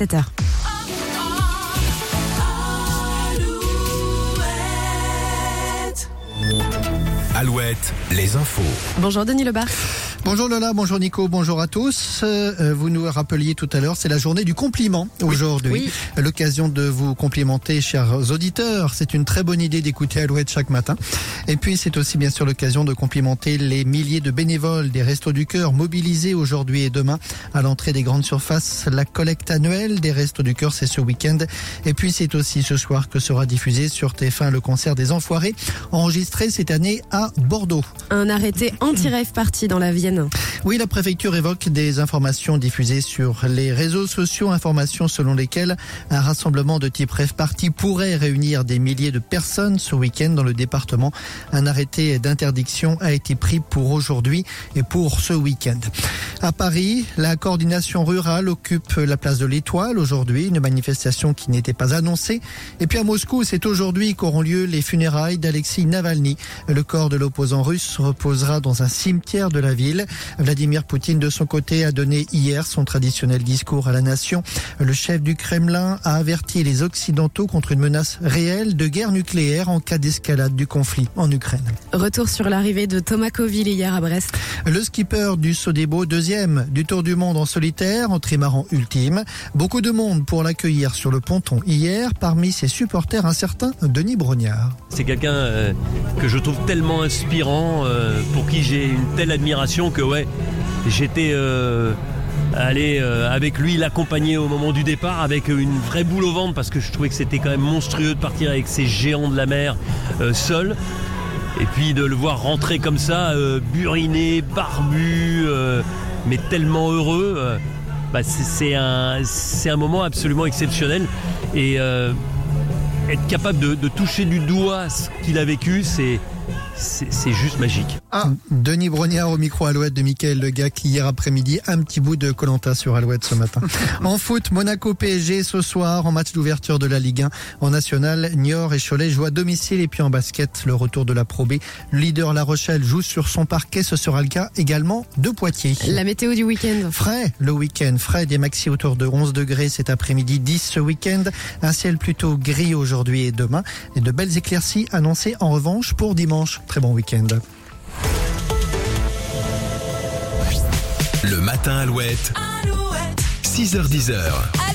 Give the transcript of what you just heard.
7h. Alouette, les infos. Bonjour Denis Lebar. Bonjour Lola, bonjour Nico, bonjour à tous. Euh, vous nous rappeliez tout à l'heure, c'est la journée du compliment aujourd'hui. Oui. L'occasion de vous complimenter, chers auditeurs. C'est une très bonne idée d'écouter Alouette chaque matin. Et puis c'est aussi bien sûr l'occasion de complimenter les milliers de bénévoles des Restos du Cœur mobilisés aujourd'hui et demain à l'entrée des grandes surfaces. La collecte annuelle des Restos du Cœur, c'est ce week-end. Et puis c'est aussi ce soir que sera diffusé sur TF1 le concert des Enfoirés, enregistré cette année à Bordeaux. Un arrêté anti-rave party dans la Vienne. Oui, la préfecture évoque des informations diffusées sur les réseaux sociaux, informations selon lesquelles un rassemblement de type rêve party pourrait réunir des milliers de personnes ce week-end dans le département. Un arrêté d'interdiction a été pris pour aujourd'hui et pour ce week-end. À Paris, la coordination rurale occupe la place de l'Étoile aujourd'hui, une manifestation qui n'était pas annoncée. Et puis à Moscou, c'est aujourd'hui qu'auront lieu les funérailles d'Alexis Navalny. Le corps de l'opposant russe reposera dans un cimetière de la ville. Vladimir Poutine, de son côté, a donné hier son traditionnel discours à la nation. Le chef du Kremlin a averti les Occidentaux contre une menace réelle de guerre nucléaire en cas d'escalade du conflit en Ukraine. Retour sur l'arrivée de Thomas Coville hier à Brest. Le skipper du Sodebo, deuxième du Tour du Monde en solitaire, en trimaran ultime. Beaucoup de monde pour l'accueillir sur le ponton hier. Parmi ses supporters, un certain Denis Brognard. C'est quelqu'un euh, que je trouve tellement inspirant, euh, pour qui j'ai une telle admiration que ouais, j'étais euh, allé euh, avec lui l'accompagner au moment du départ avec une vraie boule au ventre parce que je trouvais que c'était quand même monstrueux de partir avec ces géants de la mer euh, seul. Et puis de le voir rentrer comme ça, buriné, barbu, mais tellement heureux, bah, c'est- un, moment absolument exceptionnel. Et être capable de toucher du doigt ce qu'il a vécu, c'est c'est juste magique. Ah, Denis Brognard au micro Alouette de Mickaël Legac hier après-midi. Un petit bout de Colanta sur Alouette ce matin. en foot, Monaco PSG ce soir en match d'ouverture de la Ligue 1. En national, Niort et Cholet jouent à domicile et puis en basket, le retour de la Pro B. Le leader La Rochelle joue sur son parquet. Ce sera le cas également de Poitiers. La météo du week-end. Frais le week-end, frais des maxi autour de 11 degrés cet après-midi, 10 ce week-end. Un ciel plutôt gris aujourd'hui et demain. Et de belles éclaircies annoncées en revanche pour dimanche. Très bon week-end. Le matin Alouette. 6h10.